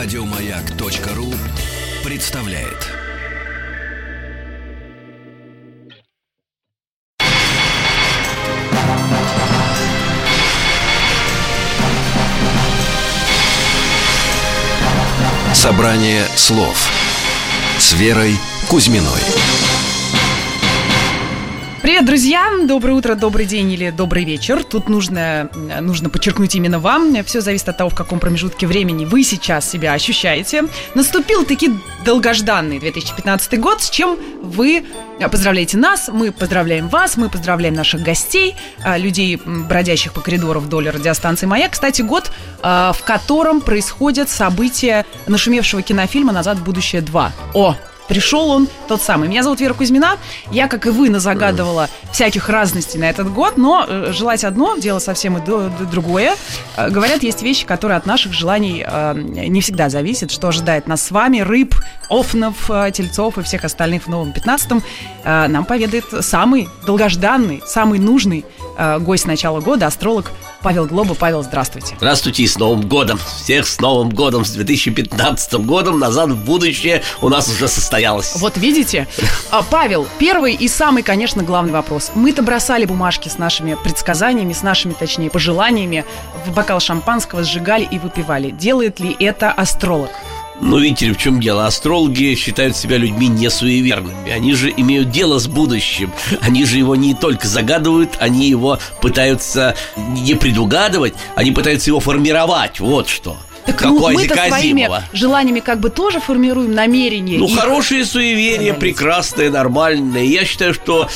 Радиомаяк.ру представляет. Собрание слов с Верой Кузьминой. Привет, друзья! Доброе утро, добрый день или добрый вечер. Тут нужно, нужно подчеркнуть именно вам. Все зависит от того, в каком промежутке времени вы сейчас себя ощущаете. Наступил таки долгожданный 2015 год, с чем вы поздравляете нас, мы поздравляем вас, мы поздравляем наших гостей, а, людей, бродящих по коридору вдоль радиостанции «Маяк». Кстати, год, в котором происходят события нашумевшего кинофильма «Назад в будущее 2». О, пришел он тот самый. Меня зовут Вера Кузьмина. Я, как и вы, назагадывала всяких разностей на этот год, но э, желать одно, дело совсем и другое. Э, говорят, есть вещи, которые от наших желаний э, не всегда зависят, что ожидает нас с вами, рыб, офнов, тельцов и всех остальных в новом 15-м, нам поведает самый долгожданный, самый нужный гость начала года, астролог Павел Глоба. Павел, здравствуйте. Здравствуйте и с Новым годом. Всех с Новым годом, с 2015 годом. Назад в будущее у нас уже состоялось. Вот видите? А, Павел, первый и самый, конечно, главный вопрос. Мы-то бросали бумажки с нашими предсказаниями, с нашими, точнее, пожеланиями в бокал шампанского, сжигали и выпивали. Делает ли это астролог? Ну, видите ли, в чем дело? Астрологи считают себя людьми несуеверными. Они же имеют дело с будущим. Они же его не только загадывают, они его пытаются не предугадывать, они пытаются его формировать. Вот что. Так как ну, мы-то своими желаниями как бы тоже формируем намерения. Ну, и... хорошие суеверия, прекрасные, нормальные. Я считаю, что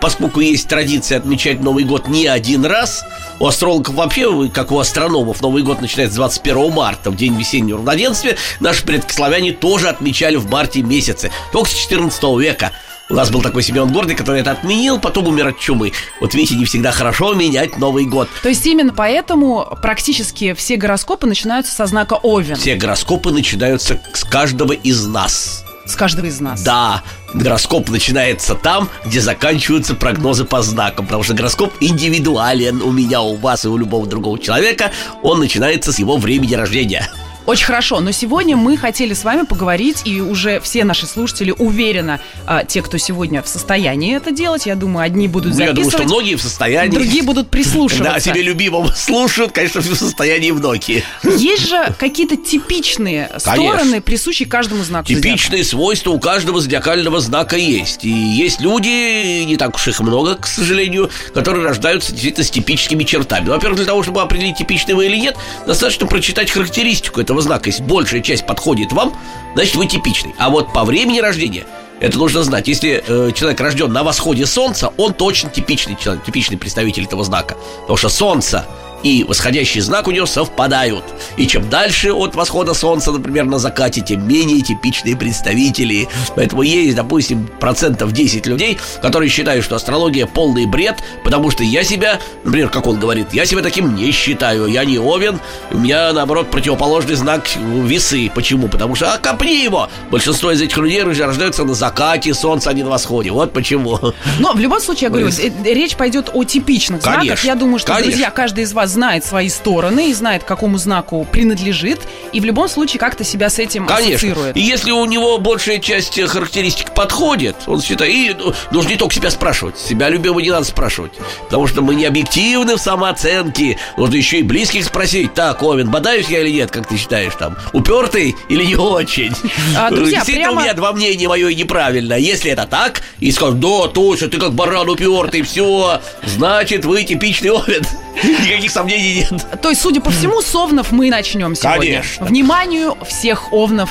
поскольку есть традиция отмечать Новый год не один раз, у астрологов вообще, как у астрономов, Новый год начинается с 21 марта, в день весеннего равноденствия. Наши предкословяне тоже отмечали в марте месяце, только с 14 века. У нас был такой Семен Гордый, который это отменил, потом умер от чумы. Вот видите, не всегда хорошо менять Новый год. То есть именно поэтому практически все гороскопы начинаются со знака Овен. Все гороскопы начинаются с каждого из нас. С каждого из нас. Да, гороскоп начинается там, где заканчиваются прогнозы по знакам, потому что гороскоп индивидуален у меня, у вас и у любого другого человека. Он начинается с его времени рождения. Очень хорошо, но сегодня мы хотели с вами поговорить, и уже все наши слушатели уверенно, а, те, кто сегодня в состоянии это делать, я думаю, одни будут записывать. Ну, я думаю, что многие в состоянии. Другие будут прислушиваться. Да, себе любимому слушают, конечно, в состоянии многие. Есть же какие-то типичные стороны, присущие каждому знаку Типичные свойства у каждого зодиакального знака есть. И есть люди, не так уж их много, к сожалению, которые рождаются действительно с типическими чертами. Во-первых, для того, чтобы определить, типичный вы или нет, достаточно прочитать характеристику этого знака. Если большая часть подходит вам, значит вы типичный. А вот по времени рождения это нужно знать. Если э, человек рожден на восходе солнца, он точно типичный человек, типичный представитель этого знака. Потому что солнце и восходящий знак у него совпадают. И чем дальше от восхода солнца, например, на закате, тем менее типичные представители. Поэтому есть, допустим, процентов 10 людей, которые считают, что астрология полный бред, потому что я себя, например, как он говорит, я себя таким не считаю. Я не овен, у меня, наоборот, противоположный знак весы. Почему? Потому что, а копни его! Большинство из этих людей рождаются на закате солнца, а не на восходе. Вот почему. Но в любом случае, я говорю, э, речь пойдет о типичных Конечно. знаках. Я думаю, что, Конечно. друзья, каждый из вас знает свои стороны и знает, к какому знаку принадлежит, и в любом случае как-то себя с этим Конечно. ассоциирует. И если у него большая часть характеристик подходит, он считает, и ну, нужно не только себя спрашивать, себя любимого не надо спрашивать, потому что мы не объективны в самооценке, нужно еще и близких спросить, так, Овен, бодаюсь я или нет, как ты считаешь, там, упертый или не очень? А, друзья, Действительно, прямо... у меня два мнения мое и неправильно. Если это так, и скажут, да, точно, ты как баран упертый, все, значит, вы типичный Овен. Никаких сомнений нет. То есть, судя по всему, с овнов мы начнем сегодня. Конечно. Вниманию всех овнов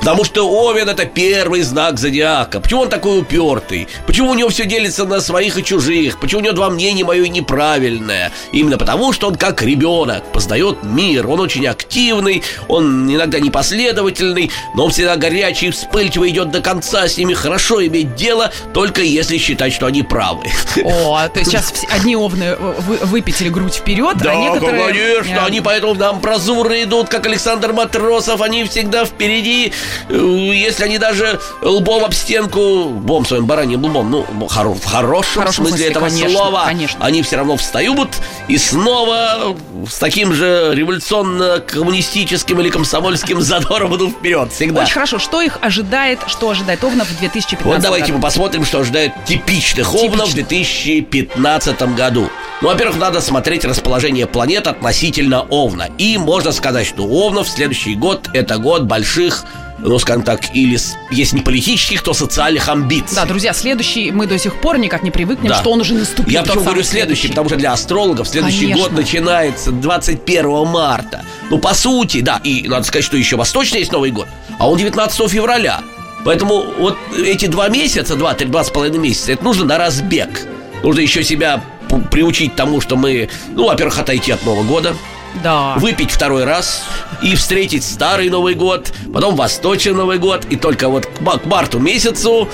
Потому что Овен это первый знак зодиака. Почему он такой упертый? Почему у него все делится на своих и чужих? Почему у него два мнения мое неправильное? Именно потому, что он как ребенок познает мир. Он очень активный, он иногда непоследовательный, но он всегда горячий, вспыльчивый, идет до конца. С ними хорошо иметь дело, только если считать, что они правы. О, то есть сейчас одни овны выпятили грудь вперед, а да, а некоторые... конечно, они поэтому нам прозуры идут, как Александр Матросов, они всегда впереди э, если они даже лбом об стенку, бом своим бараньим лбом, ну, хоро, в хорошем, хорошем смысле, смысле, этого конечно, слова, конечно. они все равно встают и снова с таким же революционно-коммунистическим или комсомольским задором идут вперед всегда. Очень хорошо. Что их ожидает, что ожидает Овнов в 2015 Вот давайте году? мы посмотрим, что ожидает типичных овнов в 2015 году. Ну, во-первых, надо смотреть расположение планет относительно Овна. И можно сказать, что у Овнов следующий год – это год больших ну, скажем так, или если не политических, то социальных амбиций. Да, друзья, следующий мы до сих пор никак не привыкнем, Да. что он уже наступил. Я почему говорю следующий, потому что для астрологов следующий Конечно. год начинается 21 марта. Ну, по сути, да, и надо сказать, что еще восточный есть Новый год, а он 19 февраля. Поэтому вот эти два месяца, два, три, два с половиной месяца, это нужно на разбег. Нужно еще себя приучить тому, что мы, ну, во-первых, отойти от Нового года, Да. выпить второй раз и встретить старый Новый год, потом восточный Новый год, и только вот к, к марту месяцу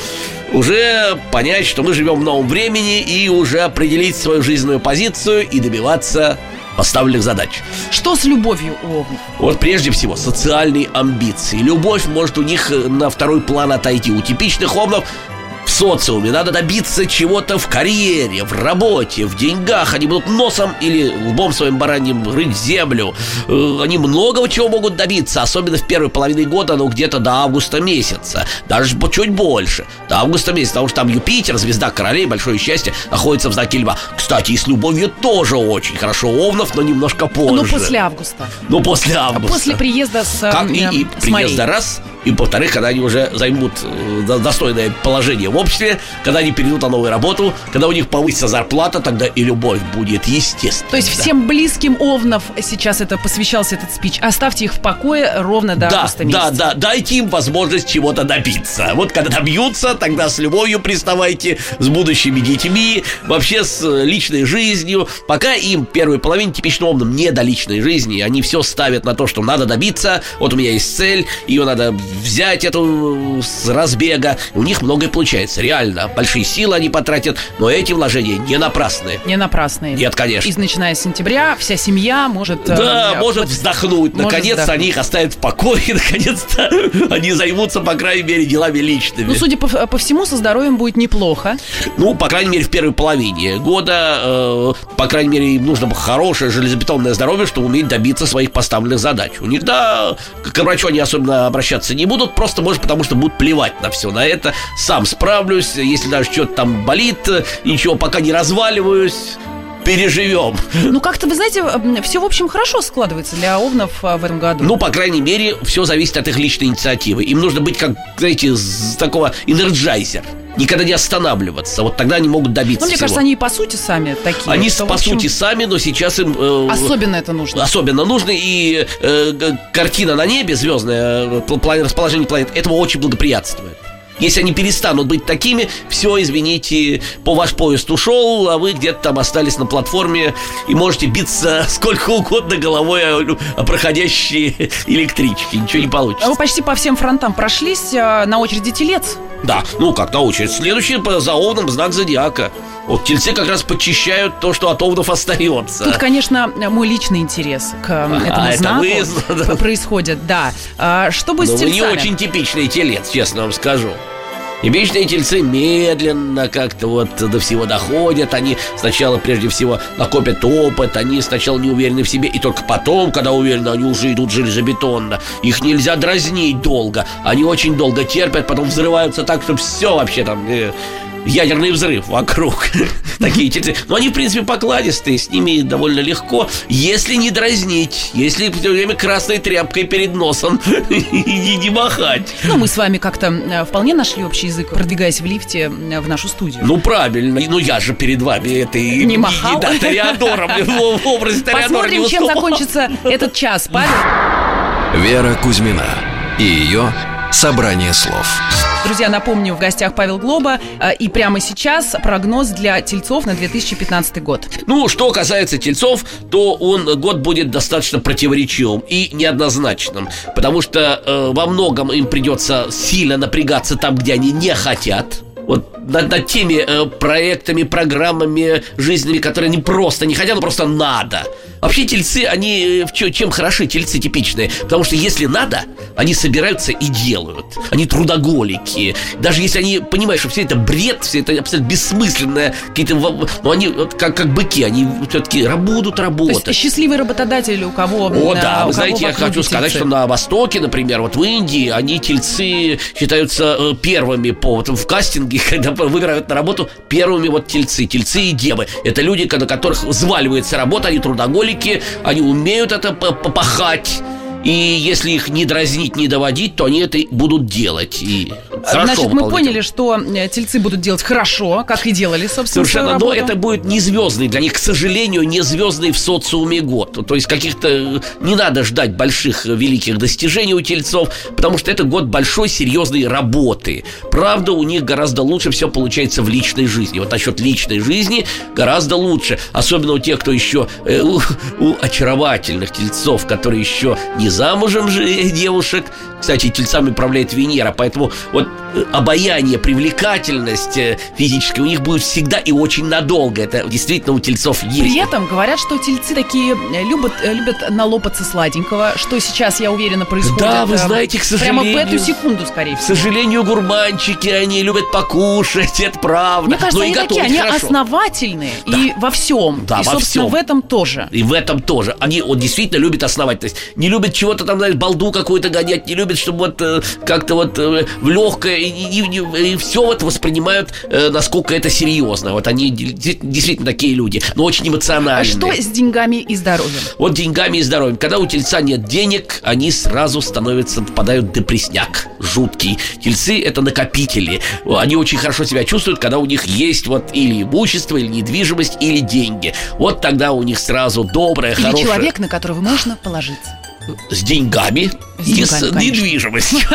уже понять, что мы живем в новом времени и уже определить свою жизненную позицию и добиваться поставленных задач. Что с любовью у Овнов? Вот прежде всего социальные амбиции. Любовь может у них э, на второй план отойти. У типичных овнов социуме надо добиться чего-то в карьере, в работе, в деньгах. Они будут носом или лбом своим бараньим рыть землю. Э, Они многого чего могут добиться, особенно в первой половине года, ну где-то до августа месяца. Даже чуть больше. До августа месяца, потому что там Юпитер, звезда королей, большое счастье, находится в знаке льва. Кстати, и с любовью тоже очень хорошо овнов, но немножко позже. Ну, после августа. Ну, после августа. После приезда с, Как и, э, и с Марией. приезда раз, и во-вторых, когда они уже займут э, до- достойное положение в обществе, когда они перейдут на новую работу, когда у них повысится зарплата, тогда и любовь будет естественно. То есть всем близким Овнов сейчас это посвящался этот спич. Оставьте их в покое ровно до Да, августа да, месяца. да, дайте им возможность чего-то добиться. Вот когда добьются, тогда с любовью приставайте, с будущими детьми, вообще с э, личной жизнью. Пока им первой половине типично умным не до личной жизни, они все ставят на то, что надо добиться. Вот у меня есть цель, ее надо взять эту э, с разбега. У них многое получается, реально. Большие силы они потратят, но эти вложения не напрасные. Не напрасные. Нет, конечно. И начиная с сентября вся семья может... э, Да, э, может вздохнуть. Наконец-то они их оставят в покое. Наконец-то они займутся, по крайней мере, делами личными. Ну, судя по, по всему, со здоровьем будет неплохо. Ну, по крайней мере, в первой половине года, э, по крайней мере, им нужно хорошее железобетонное здоровье, чтобы уметь добиться своих поставленных задач. У них, да, к врачу они особенно обращаться не будут, просто, может, потому что будут плевать на все на это. Сам справлюсь, если даже что-то там болит, ничего, пока не разваливаюсь, переживем. Ну, как-то, вы знаете, все, в общем, хорошо складывается для Овнов э, в этом году. Ну, по крайней мере, все зависит от их личной инициативы. Им нужно быть, как, знаете, с такого Energizer. Никогда не останавливаться. Вот тогда они могут добиться Ну, мне всего. кажется, они и по сути сами такие. Они, что, по общем, сути, сами, но сейчас им... э, Особенно это нужно. Особенно нужно, и э, картина на небе, звездное э, расположение планет, этого очень благоприятствует. Если они перестанут быть такими, все, извините, по ваш поезд ушел, а вы где-то там остались на платформе и можете биться сколько угодно головой о, проходящие электрички. Ничего не А получится. Вы почти по всем фронтам прошлись, э, на очереди телец. Да, ну как на очередь. Следующий по- за овном знак зодиака. Вот тельцы как раз подчищают то, что от овнов остается. Тут, конечно, мой личный интерес к э, этому это знаку вы, происходит, да. А, Что будет Но с вы не тельцами? очень типичный телец, честно вам скажу. Типичные тельцы медленно как-то вот до всего доходят. Они сначала, прежде всего, накопят опыт. Они сначала не уверены в себе. И только потом, когда уверены, они уже идут железобетонно. Их нельзя дразнить долго. Они очень долго терпят, потом взрываются так, что все вообще там... э, Ядерный взрыв вокруг Такие тельцы Но они, в принципе, покладистые С ними довольно легко Если не дразнить Если все время красной тряпкой перед носом И не, махать Ну, мы с вами как-то э, вполне нашли общий язык, продвигаясь в лифте э, в нашу студию. Ну, правильно. Ну, я же перед вами это и Не махал. да, Тореадором, в образе Тореадора Посмотрим, чем закончится этот час. Павел, Вера Кузьмина и ее собрание слов. Друзья, напомню, в гостях Павел Глоба. э, И прямо сейчас прогноз для тельцов на 2015 год. Ну, что касается тельцов, то он год будет достаточно противоречивым и неоднозначным, потому что э, во многом им придется сильно напрягаться там, где они не хотят. Вот над, над теми э, проектами, программами жизненными, которые они просто не хотят, но просто надо. Вообще тельцы, они э, чем хороши, тельцы типичные? Потому что если надо, они собираются и делают. Они трудоголики. Даже если они понимают, что все это бред, все это абсолютно бессмысленное, какие-то, но они вот как, как быки, они все-таки будут работать. То есть счастливый работодатель у кого? О, да, вы знаете, я хочу сказать, что на Востоке, например, вот в Индии, они тельцы считаются э, первыми по вот, в кастинге, когда выбирают на работу первыми вот тельцы, тельцы и девы. Это люди, на которых взваливается работа, они трудоголики, они умеют это попахать. И если их не дразнить, не доводить, то они это будут делать. И Значит, мы поняли, что э, тельцы будут делать хорошо, как и делали, собственно, Совершенно, но это будет не звездный для них, к сожалению, не звездный в социуме год. То есть каких-то не надо ждать больших э, великих достижений у тельцов, потому что это год большой серьезной работы. Правда, у них гораздо лучше все получается в личной жизни. Вот насчет личной жизни гораздо лучше, особенно у тех, кто еще э, у, у очаровательных тельцов, которые еще не замужем же девушек. Кстати, тельцами управляет Венера, поэтому вот э, обаяние, привлекательность э, физическая у них будет всегда и очень надолго. Это действительно у тельцов есть. При этом говорят, что тельцы такие э, любят, любят налопаться сладенького, что сейчас, я уверена, происходит. Да, вы знаете, к сожалению. Прямо в эту секунду, скорее всего. К сожалению, гурманчики, они любят покушать, это правда. Мне кажется, Но они такие, они хорошо. основательные да. и во всем. Да, и, во собственно, всем. в этом тоже. И в этом тоже. Они вот, действительно любят основательность. Не любят чего-то там, знаешь, балду какую-то гонять, не любят, чтобы вот э, как-то вот э, в легкое, и, и, и, и все вот воспринимают, э, насколько это серьезно. Вот они действительно такие люди, но очень эмоциональные. А что с деньгами и здоровьем? Вот деньгами и здоровьем. Когда у тельца нет денег, они сразу становятся, попадают в депресняк жуткий. Тельцы это накопители. Они очень хорошо себя чувствуют, когда у них есть вот или имущество, или недвижимость, или деньги. Вот тогда у них сразу доброе, или хорошее. человек, на которого можно положиться с деньгами с и с недвижимостью.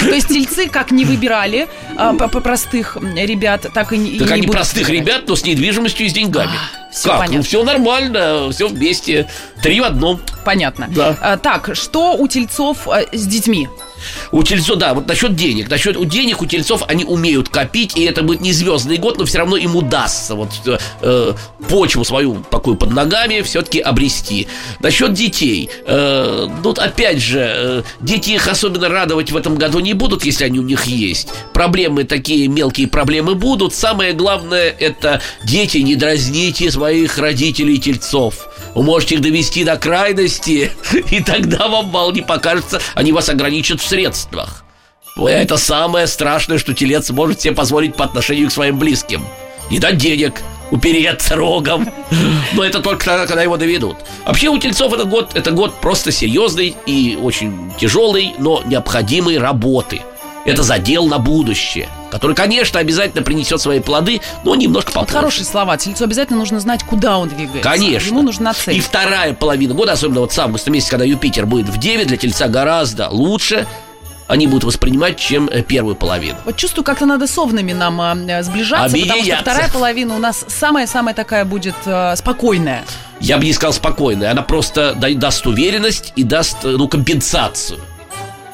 То есть тельцы как не выбирали а, простых ребят, так и не Так они простых ребят, но с недвижимостью и с деньгами. Все как? Понятно. Ну, все нормально, все вместе. Три в одном. Понятно. Да. А, так, что у тельцов а, с детьми? У тельцов, да, вот насчет денег. Насчет денег у тельцов они умеют копить, и это будет не звездный год, но все равно им удастся вот э, почву свою такую под ногами все-таки обрести. Насчет детей. Э, ну, опять же, э, дети их особенно радовать в этом году не будут, если они у них есть. Проблемы такие, мелкие проблемы будут. Самое главное, это дети, не дразните своих родителей тельцов. Вы можете их довести до крайности, и тогда вам мало не покажется, они вас ограничат в средствах. Это самое страшное, что телец может себе позволить по отношению к своим близким. Не дать денег, упереться рогом. Но это только тогда, когда его доведут. Вообще у тельцов этот год, это год просто серьезный и очень тяжелый, но необходимой работы. Это задел на будущее который, конечно, обязательно принесет свои плоды, но немножко попозже. Вот хорошие слова. Тельцу обязательно нужно знать, куда он двигается. Конечно. Ему нужна цель. И вторая половина года, особенно вот сам месяц, когда Юпитер будет в Деве, для Тельца гораздо лучше, они будут воспринимать, чем э, первую половину. Вот чувствую, как-то надо с овнами нам э, сближаться, Объединяться. потому что вторая половина у нас самая-самая такая будет э, спокойная. Я бы не сказал спокойная, она просто даст уверенность и даст, э, ну, компенсацию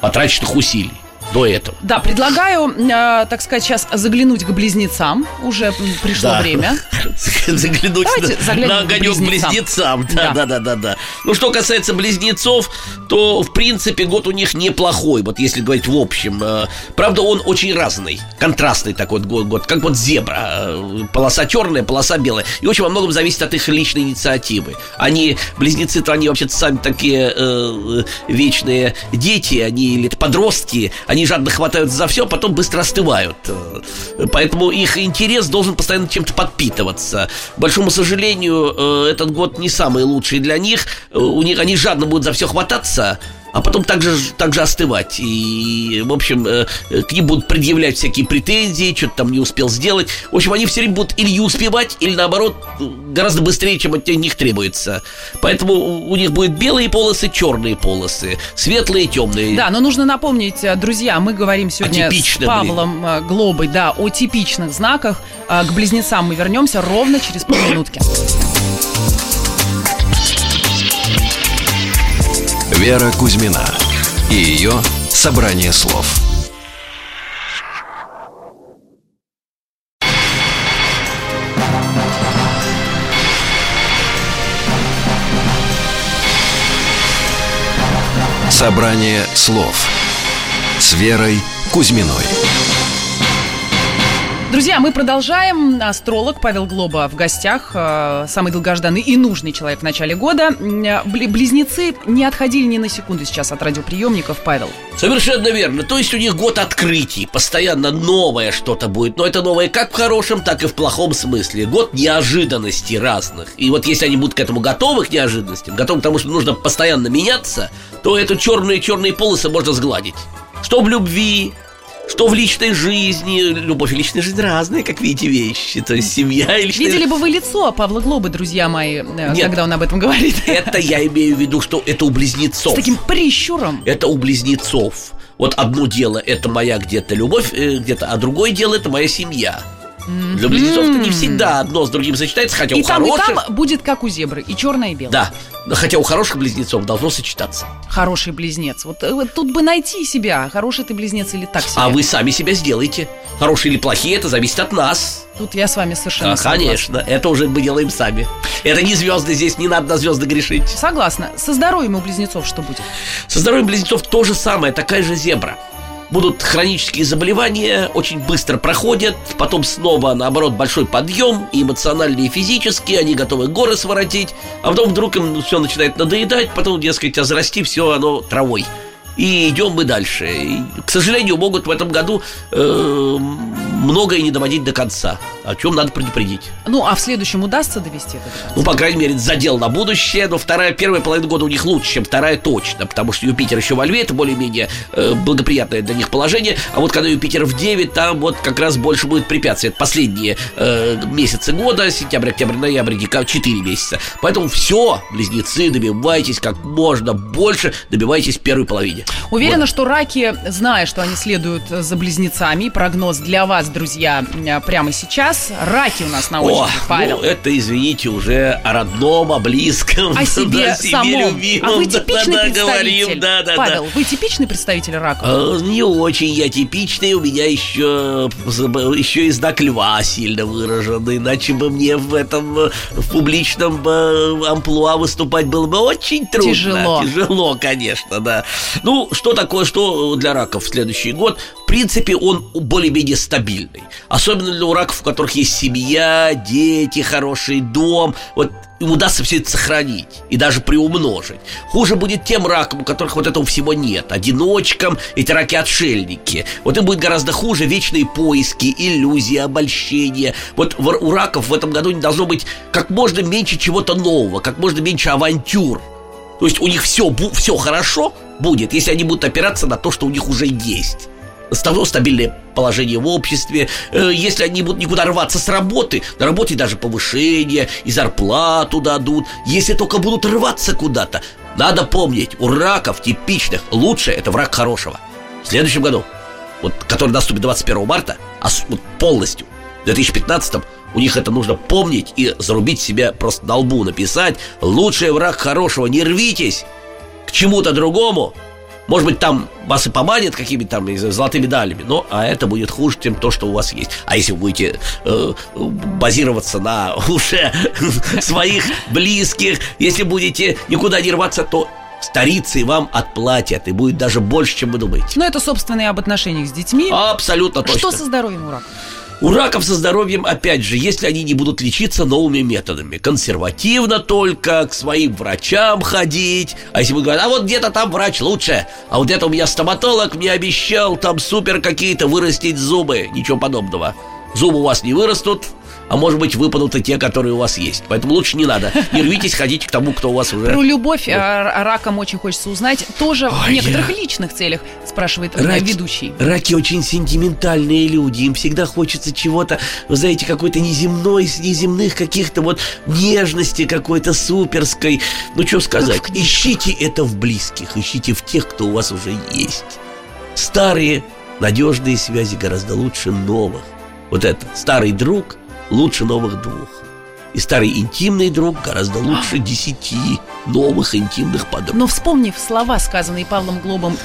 потраченных усилий до этого. Да, предлагаю, э, так сказать, сейчас заглянуть к близнецам. Уже пришло да. время. Заглянуть на, на огонек близнецам. близнецам. Да, да, да, да, да. Ну, что касается близнецов, то, в принципе, год у них неплохой. Вот если говорить в общем. Э, правда, он очень разный. Контрастный такой год. год как вот зебра. Э, полоса черная, полоса белая. И очень во многом зависит от их личной инициативы. Они, близнецы-то, они вообще-то сами такие э, вечные дети. Они или подростки. Они они жадно хватаются за все, а потом быстро остывают. Поэтому их интерес должен постоянно чем-то подпитываться. К большому сожалению, э, этот год не самый лучший для них. Э, у них они жадно будут за все хвататься, а потом также, также остывать. И, в общем, э, к ним будут предъявлять всякие претензии, что-то там не успел сделать. В общем, они все время будут или не успевать, или наоборот, гораздо быстрее, чем от них требуется. Поэтому у них будет белые полосы, черные полосы, светлые, темные. Да, но нужно напомнить, э, друзья, мы говорим сегодня с Павлом блин. Э, Глобой, да, о типичных знаках. К близнецам мы вернемся ровно через полминутки. Вера Кузьмина и ее собрание слов. Собрание слов с Верой Кузьминой. Друзья, мы продолжаем. Астролог Павел Глоба в гостях. э, Самый долгожданный и нужный человек в начале года. Э, бли- Близнецы не отходили ни на секунду сейчас от радиоприемников, Павел. Совершенно верно. То есть у них год открытий. Постоянно новое что-то будет. Но это новое как в хорошем, так и в плохом смысле. Год неожиданностей разных. И вот если они будут к этому готовы, к неожиданностям, готовы к тому, что нужно постоянно меняться, то эту черные-черные полосы можно сгладить. Что в любви, что в личной жизни. Любовь и личная жизнь разные, как видите, вещи. То есть семья и личная Видели бы вы лицо Павла Глобы, друзья мои, э, Нет. когда он об этом говорит. Это я имею в виду, что это у близнецов. С таким прищуром. Это у близнецов. Вот одно дело это моя где-то любовь, э, где-то, а другое дело это моя семья. Для близнецов-то не всегда одно с другим сочетается, хотя И у там, и хороших. там будет как у зебры, и черное, и белое. Да, хотя у хороших близнецов должно сочетаться. Хороший близнец. Вот, э, вот тут бы найти себя, хороший ты близнец или так себе. А вы сами себя сделаете. Хорошие или плохие, это зависит от нас. Тут я с вами совершенно А, согласна. конечно, это уже мы делаем сами. Это не звезды здесь, не надо на звезды грешить. Согласна. Со здоровьем у близнецов что будет? Со здоровьем близнецов то же самое, такая же зебра. Будут хронические заболевания, очень быстро проходят, потом снова, наоборот, большой подъем, и эмоциональный, и физический, они готовы горы своротить, а потом вдруг им все начинает надоедать, потом, дескать, а зарасти все оно травой. И идем мы дальше. И, к сожалению, могут в этом году э, многое не доводить до конца, о чем надо предупредить. Ну, а в следующем удастся довести это? до? Ну, по крайней мере, задел на будущее, но вторая, первая половина года у них лучше, чем вторая точно, потому что Юпитер еще во льве, это более-менее э, благоприятное для них положение, а вот когда Юпитер в 9, там вот как раз больше будет препятствий. Это последние э, месяцы года, сентябрь, октябрь, ноябрь, декабрь, 4 месяца. Поэтому все, близнецы, добивайтесь как можно больше, добивайтесь первой половине. Уверена, что раки, зная, что они следуют за близнецами, прогноз для вас, друзья, э, прямо сейчас. Раки у нас на очереди, О, Павел. ну это, извините, уже о родном, о близком, О себе да, самом. любимом, а вы да, типичный да, да, представитель. говорим, да, да, да. Павел, вы типичный представитель раков? Э, Не очень я типичный, у меня еще, еще и знак льва сильно выражен, иначе бы мне в этом э, в публичном э, амплуа выступать было бы очень трудно. Тяжело. Тяжело, конечно, да. Ну, что такое, что для раков в следующий год? Принципе, он более-менее стабильный. Особенно для у раков, у которых есть семья, дети, хороший дом. Вот им удастся все это сохранить и даже приумножить. Хуже будет тем ракам, у которых вот этого всего нет. Одиночкам, эти раки-отшельники. Вот им будет гораздо хуже вечные поиски, иллюзии, обольщения. Вот у раков в этом году не должно быть как можно меньше чего-то нового, как можно меньше авантюр. То есть у них все, все хорошо будет, если они будут опираться на то, что у них уже есть. Ставно стабильное положение в обществе. Э, Если они будут никуда рваться с работы, на работе даже повышение и зарплату дадут. Если только будут рваться куда-то, надо помнить, у раков типичных лучшее это враг хорошего. В следующем году, вот, который наступит 21 марта, а вот полностью, в 2015 у них это нужно помнить и зарубить себя просто на лбу, написать «Лучший враг хорошего, не рвитесь к чему-то другому». Может быть, там вас и поманят какими-то там не знаю, золотыми медалями, но а это будет хуже, чем то, что у вас есть. А если вы будете э, базироваться на уже своих близких, если будете никуда не рваться, то старицы вам отплатят, и будет даже больше, чем вы думаете. Ну, это, собственно, и об отношениях с детьми. Абсолютно точно. Что со здоровьем у раков? У раков со здоровьем, опять же, если они не будут лечиться новыми методами, консервативно только, к своим врачам ходить, а если вы говорите, а вот где-то там врач лучше, а вот это у меня стоматолог мне обещал там супер какие-то вырастить зубы, ничего подобного. Зубы у вас не вырастут, а может быть выпадут и те, которые у вас есть. Поэтому лучше не надо. Не рвитесь, ходите к тому, кто у вас уже... Про любовь а, ракам очень хочется узнать. Тоже в Ой, некоторых я- личных целях, спрашивает э, Раки- ведущий. Раки очень сентиментальные люди, им всегда хочется чего-то, вы знаете, какой-то неземной, неземных каких-то вот нежности какой-то суперской. Ну, что сказать, в ищите это в близких, ищите в тех, кто у вас уже есть. Старые, надежные связи гораздо лучше новых. Вот это, старый друг лучше новых двух. И старый интимный друг гораздо лучше десяти новых интимных подруг. Но вспомнив слова, сказанные Павлом Глобом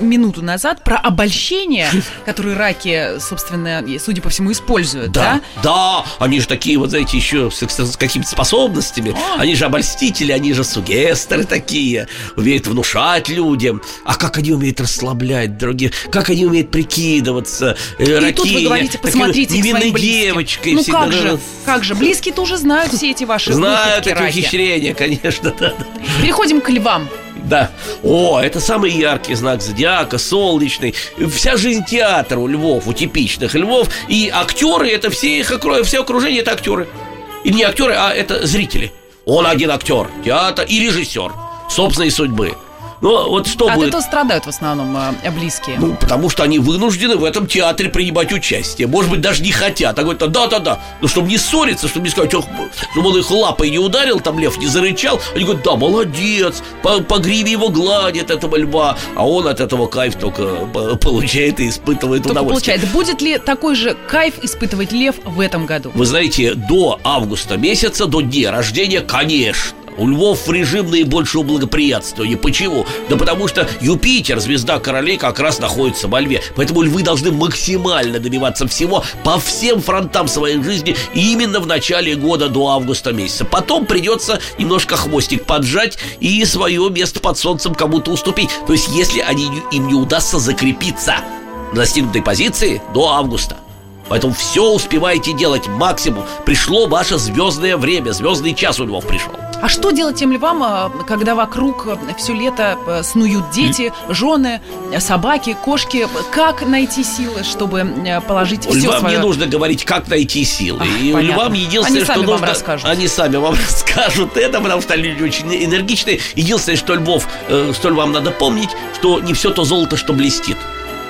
минуту назад про обольщение, которые раки, собственно, судя по всему, используют, да? Да, да они же такие, вот знаете, еще с, с какими-то способностями. А. Они же обольстители, они же сугестеры такие, умеют внушать людям. А как они умеют расслаблять других, как они умеют прикидываться. Э, И раки, тут вы говорите, посмотрите своим девочкой. Ну как же, как же, близкие тоже знают все эти ваши Знают эти ухищрения, конечно, да. Переходим к львам. Да. О, это самый яркий знак зодиака, солнечный. Вся жизнь театра у львов, у типичных львов. И актеры, это все их все окружение, это актеры. И не актеры, а это зрители. Он один актер, театр и режиссер собственной судьбы. Ну, вот что От будет... этого страдают в основном э, близкие. Ну, потому что они вынуждены в этом театре принимать участие. Может быть, даже не хотят. А говорят, да-да-да. Ну, чтобы не ссориться, чтобы не сказать, ох, чтобы он их лапой не ударил, там лев не зарычал. Они говорят, да, молодец, по, по гриве его гладят этого льва. А он от этого кайф только э, получает и испытывает только удовольствие. получает. Будет ли такой же кайф испытывать лев в этом году? Вы знаете, до августа месяца, до дня рождения, конечно у львов режим наибольшего благоприятствования. Почему? Да потому что Юпитер, звезда королей, как раз находится во льве. Поэтому львы должны максимально добиваться всего по всем фронтам своей жизни именно в начале года до августа месяца. Потом придется немножко хвостик поджать и свое место под солнцем кому-то уступить. То есть, если они, им не удастся закрепиться на достигнутой позиции до августа. Поэтому все успевайте делать максимум. Пришло ваше звездное время, звездный час у львов пришел. А что делать тем львам, а, когда вокруг э, все лето э, снуют дети, жены, э, собаки, кошки? Как найти силы, чтобы положить все Львам свое... не нужно говорить, как найти силы. Ах, И понятно. львам единственное, они что нужно... Вам расскажут. Они сами вам расскажут это, потому что люди очень энергичные. Единственное, что львов, что львам надо помнить, что не все то золото, что блестит.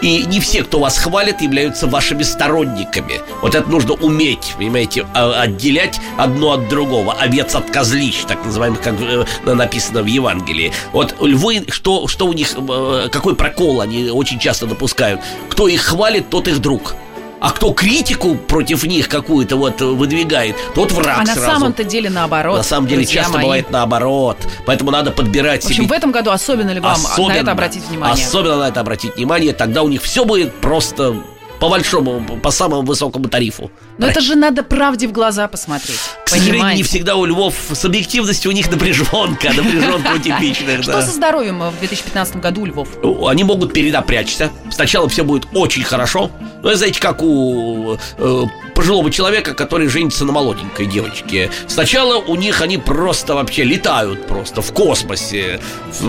И не все, кто вас хвалит, являются вашими сторонниками. Вот это нужно уметь, понимаете, а, отделять одно от другого. Овец от козлищ, так называемых, как э, написано в Евангелии. Вот львы, что, что у них, э, какой прокол они очень часто допускают. Кто их хвалит, тот их друг. А кто критику против них какую-то вот выдвигает, тот враг А сразу. на самом-то деле наоборот. На самом деле часто мои. бывает наоборот. Поэтому надо подбирать В общем, себе... в этом году особенно ли вам особенно, на это обратить внимание? Особенно на это обратить внимание. Тогда у них все будет просто по большому, по самому высокому тарифу. Но это же надо правде в глаза посмотреть. К сожалению, не всегда у львов с объективностью у них напряженка, напряженка у типичных. Что со здоровьем в 2015 году у львов? Они могут перенапрячься. Сначала все будет очень хорошо. Ну, знаете, как у э, пожилого человека, который женится на молоденькой девочке. Сначала у них они просто вообще летают просто в космосе.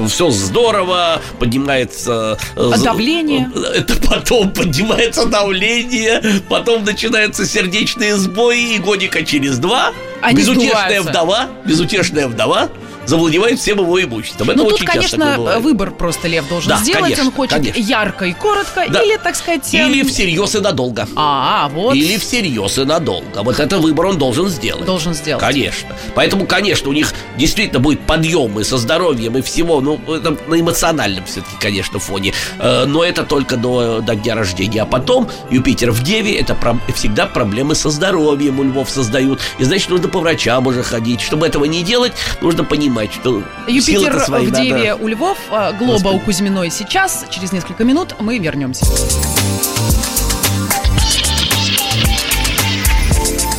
Все здорово, поднимается... А давление? Это потом поднимается давление, потом начинается сердечко сердечные сбои и годика через два Они безутешная сдуваются. вдова, безутешная вдова завладевает всем его имуществом. Это ну, тут, конечно, выбор просто Лев должен да, сделать. Конечно, Он хочет конечно. ярко и коротко, да. или, так сказать... Или всерьез и надолго. А, вот. Или всерьез и надолго. Вот это выбор он должен сделать. Должен сделать. Конечно. Поэтому, конечно, у них действительно будет подъем и со здоровьем, и всего. Ну, это на эмоциональном все-таки, конечно, фоне. Э, но это только до, до дня рождения. А потом Юпитер в Деве, это про, всегда проблемы со здоровьем у львов создают. И, значит, нужно по врачам уже ходить. Чтобы этого не делать, нужно понимать, понимать, что Юпитер в Деве надо... у Львов, а, Глоба Господи. у Кузьминой сейчас. Через несколько минут мы вернемся.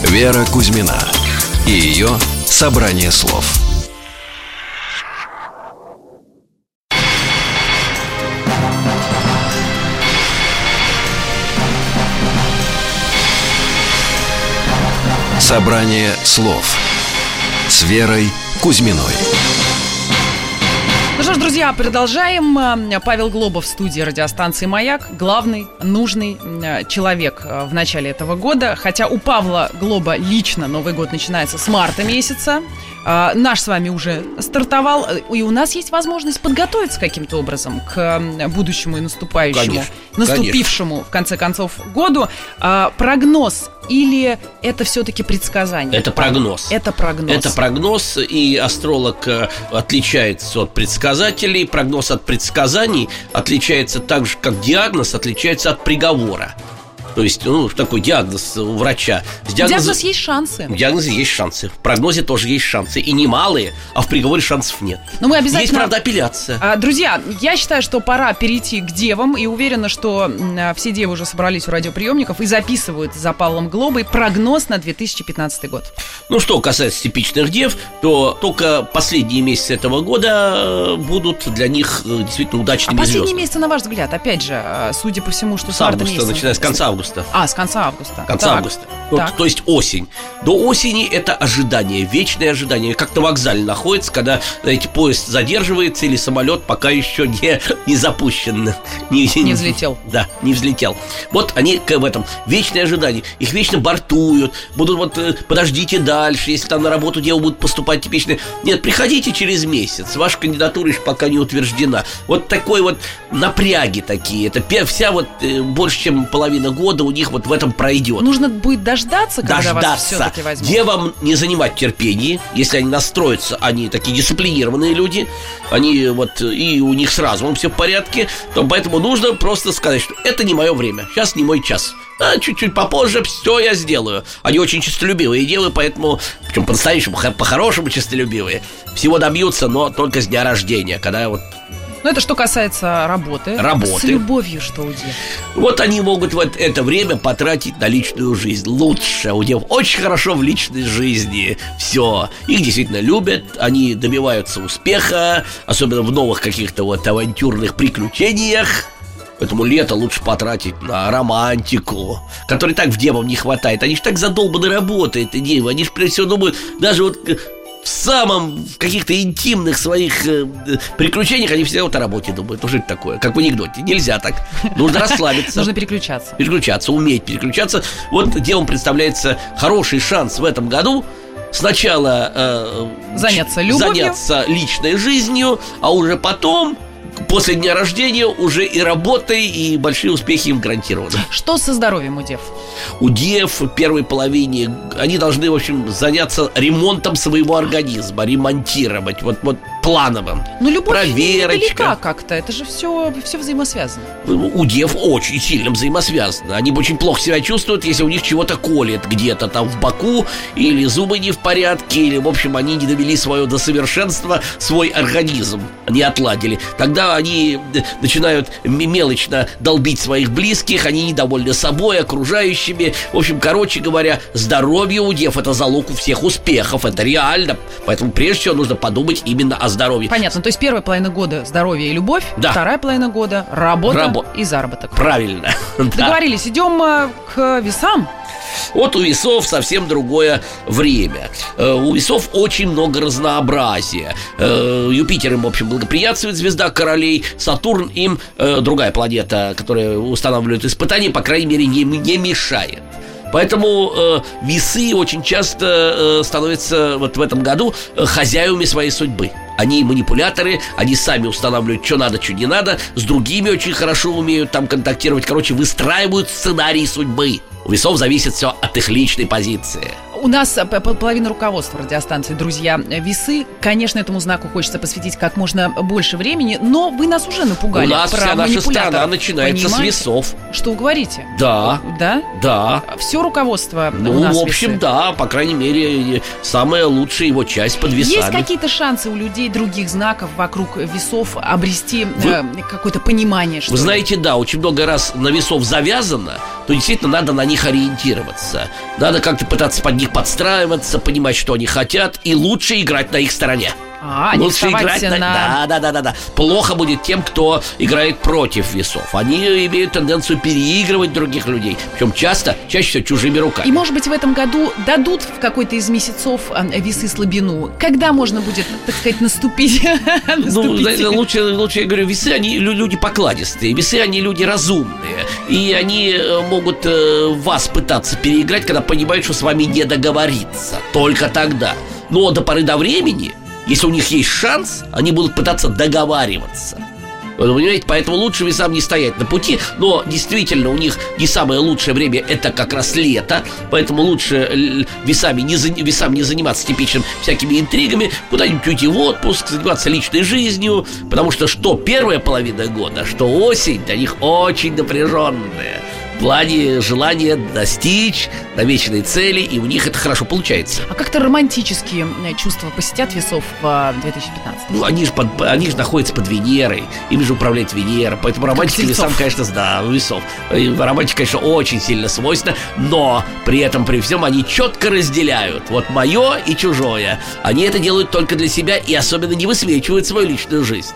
Вера Кузьмина и ее собрание слов. Собрание слов с Верой Кузьминой. Ну что ж, друзья, продолжаем. Э, Павел Глобов в студии радиостанции «Маяк». Главный, нужный э, человек э, в начале этого года. Хотя у Павла Глоба лично Новый год начинается с марта месяца. А, наш с вами уже стартовал, и у нас есть возможность подготовиться каким-то образом к будущему и наступающему, конечно, наступившему, конечно. в конце концов, году. А, прогноз или это все-таки предсказание? Это прогноз. Это прогноз. Это прогноз, и астролог э, отличается от предсказателей. Прогноз от предсказаний отличается так же, как диагноз отличается от приговора. То есть, ну, такой диагноз у врача. С диагнозом... Диагноз есть шансы. В диагнозе есть шансы. В прогнозе тоже есть шансы. И немалые, а в приговоре шансов нет. Но мы обязательно... Есть, правда, апелляция. А, друзья, я считаю, что пора перейти к девам. И уверена, что а, все девы уже собрались у радиоприемников и записывают за Павлом Глобой прогноз на 2015 год. Ну, что касается типичных дев, то только последние месяцы этого года э, будут для них э, действительно удачными а последние звездами. месяцы, на ваш взгляд, опять же, э, судя по всему, что с, с августа, месяца... начиная с конца августа. А, с конца августа. Конца так. августа. Вот, то есть осень. До осени это ожидание, вечное ожидание. Как на вокзале находится, когда, знаете, поезд задерживается или самолет пока еще не, не запущен. Не, не взлетел. Да, не взлетел. Вот они в этом вечное ожидание. Их вечно бортуют, будут вот подождите дальше, если там на работу дело будут поступать типичные. Нет, приходите через месяц. Ваша кандидатура еще пока не утверждена. Вот такой вот напряги такие. Это вся вот э, больше, чем половина года у них вот в этом пройдет. Нужно будет дождаться, когда дождаться. вас все-таки возьмут. Где вам не занимать терпение, если они настроятся, они такие дисциплинированные люди, они вот и у них сразу все в порядке, то поэтому нужно просто сказать, что это не мое время, сейчас не мой час. А чуть-чуть попозже все я сделаю. Они очень честолюбивые девы, поэтому, причем по-настоящему, по-хорошему честолюбивые. Всего добьются, но только с дня рождения, когда вот ну, это что касается работы. Работы. С любовью что у дев? Вот они могут вот это время потратить на личную жизнь. Лучше. У дев очень хорошо в личной жизни. Все. Их действительно любят. Они добиваются успеха. Особенно в новых каких-то вот авантюрных приключениях. Поэтому лето лучше потратить на романтику, которой так в девам не хватает. Они же так задолбаны работой, эти девы. Они же, прежде всего, думают, даже вот в самом в каких-то интимных своих э, приключениях они всегда вот о работе думают. Ну, что это такое? Как в анекдоте. Нельзя так. Нужно расслабиться. Нужно переключаться. Переключаться, уметь переключаться. Вот делом представляется хороший шанс в этом году сначала э, заняться любовью, заняться личной жизнью, а уже потом после дня рождения уже и работой, и большие успехи им гарантированы. Что со здоровьем у дев? У дев в первой половине они должны, в общем, заняться ремонтом своего организма, ремонтировать. Вот, вот плановым. Ну, любовь Проверочка. как-то, это же все, все взаимосвязано. У дев очень сильно взаимосвязано. Они очень плохо себя чувствуют, если у них чего-то колет где-то там в боку, или зубы не в порядке, или, в общем, они не довели свое до совершенства, свой организм не отладили. Тогда они э, начинают мелочно долбить своих близких, они недовольны собой, окружающими. В общем, короче говоря, здоровье у дев – это залог у всех успехов, это реально. Поэтому прежде всего нужно подумать именно о здоровье. Понятно, то есть первая половина года здоровье и любовь, да. вторая половина года работа Рабо... и заработок. Правильно. Договорились, идем э, к весам. Вот у весов совсем другое время. Э, у весов очень много разнообразия. Э, Юпитер им, в общем, благоприятствует, звезда королей. Сатурн им, другая планета, которая устанавливает испытания, по крайней мере, не, не мешает. Поэтому э, весы очень часто э, становятся вот в этом году хозяевами своей судьбы. Они манипуляторы, они сами устанавливают, что надо, что не надо, с другими очень хорошо умеют там контактировать. Короче, выстраивают сценарий судьбы. У весов зависит все от их личной позиции. У нас э, половина руководства радиостанции «Друзья весы». Конечно, этому знаку хочется посвятить как можно больше времени, но вы нас уже напугали. У нас про вся наша страна начинается Понимаете? с весов. Что вы говорите? Да. Да? Да. Все руководство ну, у нас в общем, весы. да. По крайней мере, самая лучшая его часть под весами. Есть какие-то шансы у людей других знаков вокруг весов обрести вы... э, какое-то понимание? Что вы знаете, да, очень много раз на весов завязано, то действительно надо на них ориентироваться. Надо как-то пытаться под них подстраиваться, понимать, что они хотят, и лучше играть на их стороне. А, Лучше играть на... на... Да, да, да, да, да. Плохо будет тем, кто играет против весов. Они имеют тенденцию переигрывать других людей. Причем часто, чаще всего чужими руками. И, может быть, в этом году дадут в какой-то из месяцев а, весы слабину. Когда можно будет, так сказать, наступить? Ну, лучше, лучше, я говорю, весы, они люди покладистые. Весы, они люди разумные. И они э, могут э, вас пытаться переиграть, когда понимают, что с вами не договориться. Только тогда. Но до поры до времени если у них есть шанс, они будут пытаться договариваться. Вы понимаете, поэтому лучше весам не стоять на пути, но действительно у них не самое лучшее время это как раз лето, поэтому лучше весами не, весам не заниматься типичным всякими интригами, куда-нибудь уйти в отпуск, заниматься личной жизнью, потому что что первая половина года, что осень для них очень напряженная. В плане желания достичь намеченной цели, и у них это хорошо получается. А как-то романтические чувства посетят весов в 2015? Ну, они же, под, они же находятся под Венерой, им же управляет Венера, поэтому романтика весам, конечно, да, весов. Романтика, конечно, очень сильно свойственна, но при этом, при всем, они четко разделяют вот мое и чужое. Они это делают только для себя и особенно не высвечивают свою личную жизнь.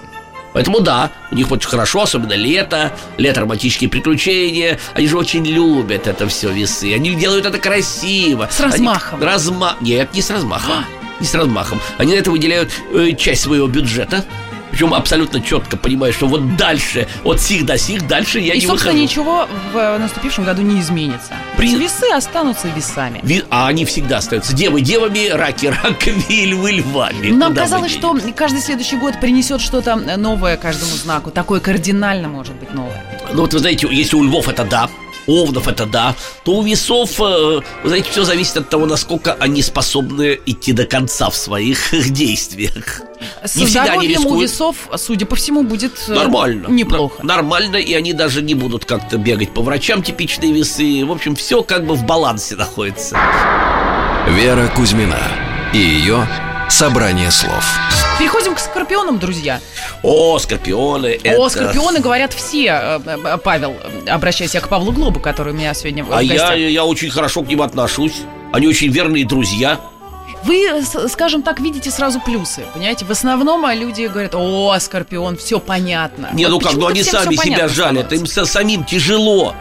Поэтому да, у них очень хорошо, особенно лето, лето романтические приключения. Они же очень любят это все весы. Они делают это красиво. С размахом. Они, разма... Нет, не с размахом. не с размахом. Они на это выделяют э, часть своего бюджета. Причем абсолютно четко понимаю, что вот дальше, от сих до сих, дальше я и, не собственно, выхожу. ничего в наступившем году не изменится. При- Весы останутся весами. Ви- А они всегда остаются девы девами, раки раками и львы львами. Нам Куда казалось, что каждый следующий год принесет что-то новое каждому знаку. Такое кардинально может быть новое. Ну вот вы знаете, если у львов это да, овнов это да, то у весов, э, вы знаете, все зависит от того, насколько они способны идти до конца в своих действиях. С Не всегда они здоровьем у рискуют. весов, судя по всему, будет э, Нормально. неплохо. Нормально, и они даже не будут как-то бегать по врачам типичные весы. В общем, все как бы в балансе находится. Вера Кузьмина и ее собрание слов. Переходим к скорпионам, друзья. О, скорпионы, это... О, скорпионы говорят все, э, э, Павел, э, обращаясь я к Павлу Глобу, который у меня сегодня в А я, гостях. я очень хорошо к ним отношусь. Они очень верные друзья. Вы, скажем так, видите сразу плюсы, понимаете? В основном люди говорят, о, Скорпион, все понятно. Не, Вот ну как, ну они сами себя жалят, им самим тяжело.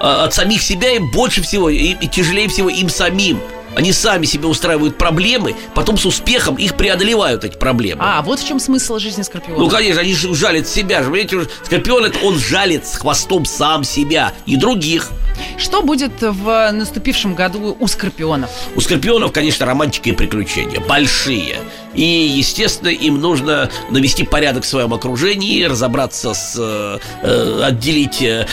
А От самих себя им больше всего, и тяжелее всего им самим. Они сами себе устраивают проблемы, потом с успехом их преодолевают эти проблемы. А, вот в чем смысл жизни Скорпиона. Ну, конечно, они же жалят себя же. Понимаете, скорпион это он жалит с хвостом сам себя и других. Что будет в наступившем году у Скорпионов? У скорпионов, конечно, романтика и приключения большие. И, естественно, им нужно навести порядок в своем окружении, разобраться с... э, э, отделить э,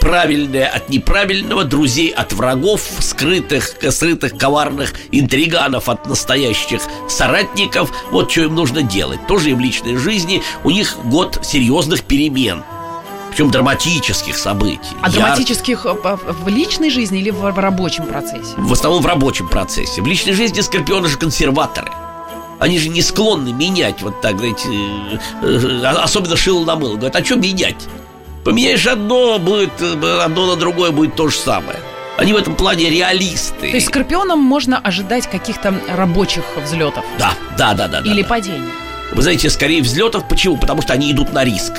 правильное от неправильного, друзей от врагов, скрытых, скрытых коварных интриганов от настоящих соратников. Вот что им нужно делать. Тоже и в личной жизни. У них год серьезных перемен. Причем драматических событий. А ярких. драматических э, в личной жизни или в, в рабочем процессе? В основном в рабочем процессе. В личной жизни скорпионы же консерваторы. Они же не склонны менять вот так, знаете, э, э, особенно шило на мыло. Говорят, а что менять? Поменяешь одно, будет одно на другое будет то же самое. Они в этом плане реалисты. То есть Скорпионам можно ожидать каких-то рабочих взлетов Да, да, да, да. или да. падений. Вы знаете, скорее взлетов. Почему? Потому что они идут на риск.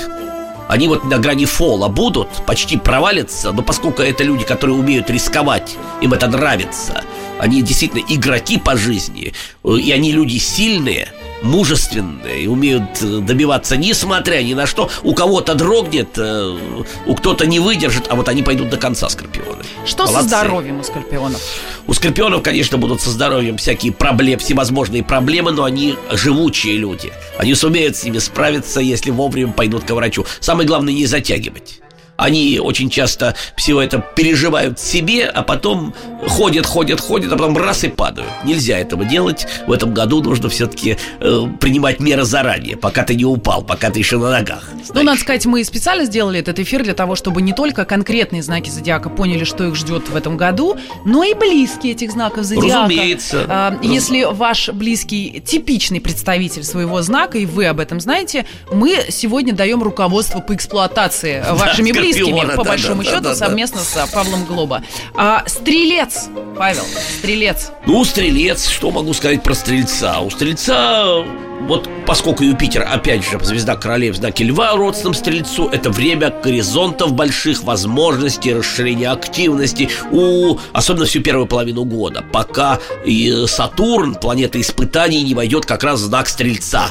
Они вот на грани фола будут, почти провалятся, но поскольку это люди, которые умеют рисковать, им это нравится, они действительно игроки по жизни, и они люди сильные, мужественные, умеют э, добиваться, несмотря ни на что. У кого-то дрогнет, э, у кто-то не выдержит, а вот они пойдут до конца, скорпионы. Что со Молодцы. здоровьем у Скорпионов? У скорпионов, конечно, будут со здоровьем всякие проблемы, всевозможные проблемы, но они живучие люди. Они сумеют с ними справиться, если вовремя пойдут к врачу. Самое главное не затягивать. Они очень часто всего это переживают себе, а потом ходят, ходят, ходят, а потом раз и падают. Нельзя этого делать. В этом году нужно все-таки э, принимать меры заранее, пока ты не упал, пока ты еще на ногах. Ну, стоишь. надо сказать, мы специально сделали этот эфир для того, чтобы не только конкретные знаки зодиака поняли, что их ждет в этом году, но и близкие этих знаков зодиака. Разумеется. Раз- Если ваш близкий типичный представитель своего знака, и вы об этом знаете, мы сегодня даем руководство по эксплуатации вашими близкими, по да, большому да, счету, да, совместно с а, Павлом Глоба. А, стрелец, Павел, стрелец. Ну, стрелец, что могу сказать про стрельца? У стрельца, вот поскольку Юпитер, опять же, звезда королей в знаке льва, родственном стрельцу, это время горизонтов больших возможностей, расширения активности, у, особенно всю первую половину года, пока и Сатурн, планета испытаний, не войдет как раз в знак стрельца.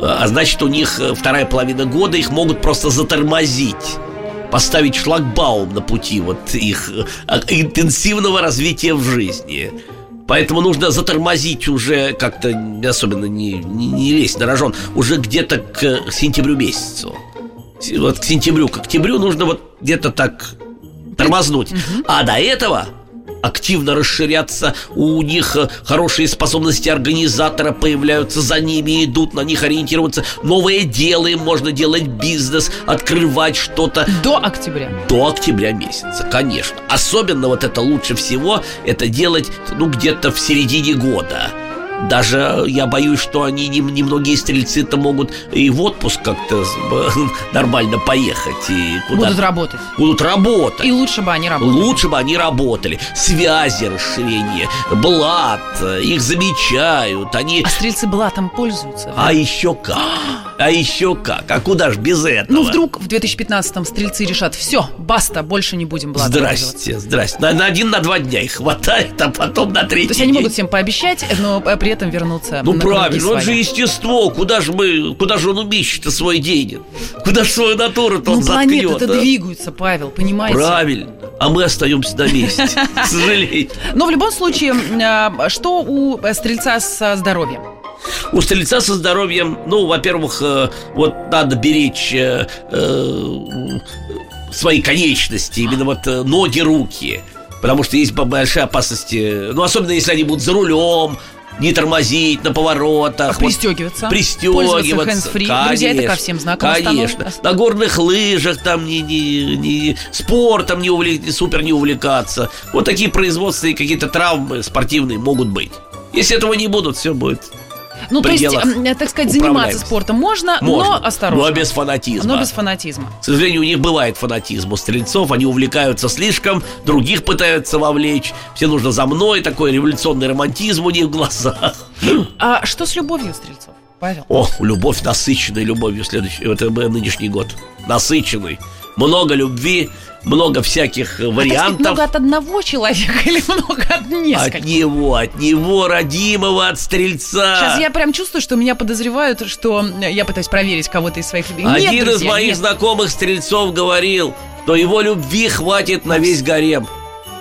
А значит, у них э, вторая половина года их могут просто затормозить поставить шлагбаум на пути вот их э, интенсивного развития в жизни. Поэтому нужно затормозить уже как-то особенно не, не, не лезть на рожон, уже где-то к сентябрю месяцу. Вот к сентябрю, к октябрю нужно вот где-то так тормознуть. А до этого активно расширяться, у них э, хорошие способности организатора появляются, за ними идут, на них ориентироваться. Новое дело им можно делать бизнес, открывать что-то. До октября. До октября месяца, конечно. Особенно вот это лучше всего, это делать, ну, где-то в середине года. Даже я боюсь, что они немногие стрельцы-то могут и в отпуск как-то нормально поехать и куда будут работать. Будут работать. И лучше бы они работали. Лучше бы они работали. Связи расширение, блат, их замечают, они. А стрельцы блатом пользуются. Да? А еще как? А еще как? А куда ж без этого? Ну вдруг в 2015-м стрельцы решат, все, баста, больше не будем блатом Здрасте, здрасте. На, на один, на два дня их хватает, а потом на третий. То есть они могут всем пообещать, но при этом вернуться. Ну правильно, он же естество. Куда же мы, куда же он умещет свой день? Куда же свою натуру-то ну, он заткнет? Ну планеты двигаются, Павел, понимаете? Правильно. А мы остаемся на месте, к сожалению. Но в любом случае, а, что у стрельца со здоровьем? У стрельца со здоровьем, ну, во-первых, э, вот надо беречь э, э, свои конечности, именно вот ноги, руки. Потому что есть большие опасности, ну, особенно если они будут за рулем, не тормозить на поворотах. Пристегиваться. Вот, пристегиваться. Конечно, Друзья, это ко всем знаком Конечно. На горных лыжах там не, не, не спортом не увлек, супер не увлекаться. Вот такие производственные какие-то травмы спортивные могут быть. Если этого не будут, все будет ну, то есть, так сказать, заниматься спортом можно, можно, но осторожно. Но без фанатизма. Но без фанатизма. К сожалению, у них бывает фанатизм у стрельцов, они увлекаются слишком, других пытаются вовлечь. Все нужно за мной, такой революционный романтизм у них в глазах. А что с любовью стрельцов? Павел? О, любовь насыщенной любовью следующий, это нынешний год. Насыщенный. Много любви, много всяких э, вариантов. А много от одного человека или много от нескольких? От него, от него, родимого, от стрельца. Сейчас я прям чувствую, что меня подозревают, что я пытаюсь проверить кого-то из своих людей. Один нет, друзья, из моих нет. знакомых стрельцов говорил, что его любви хватит на весь гарем.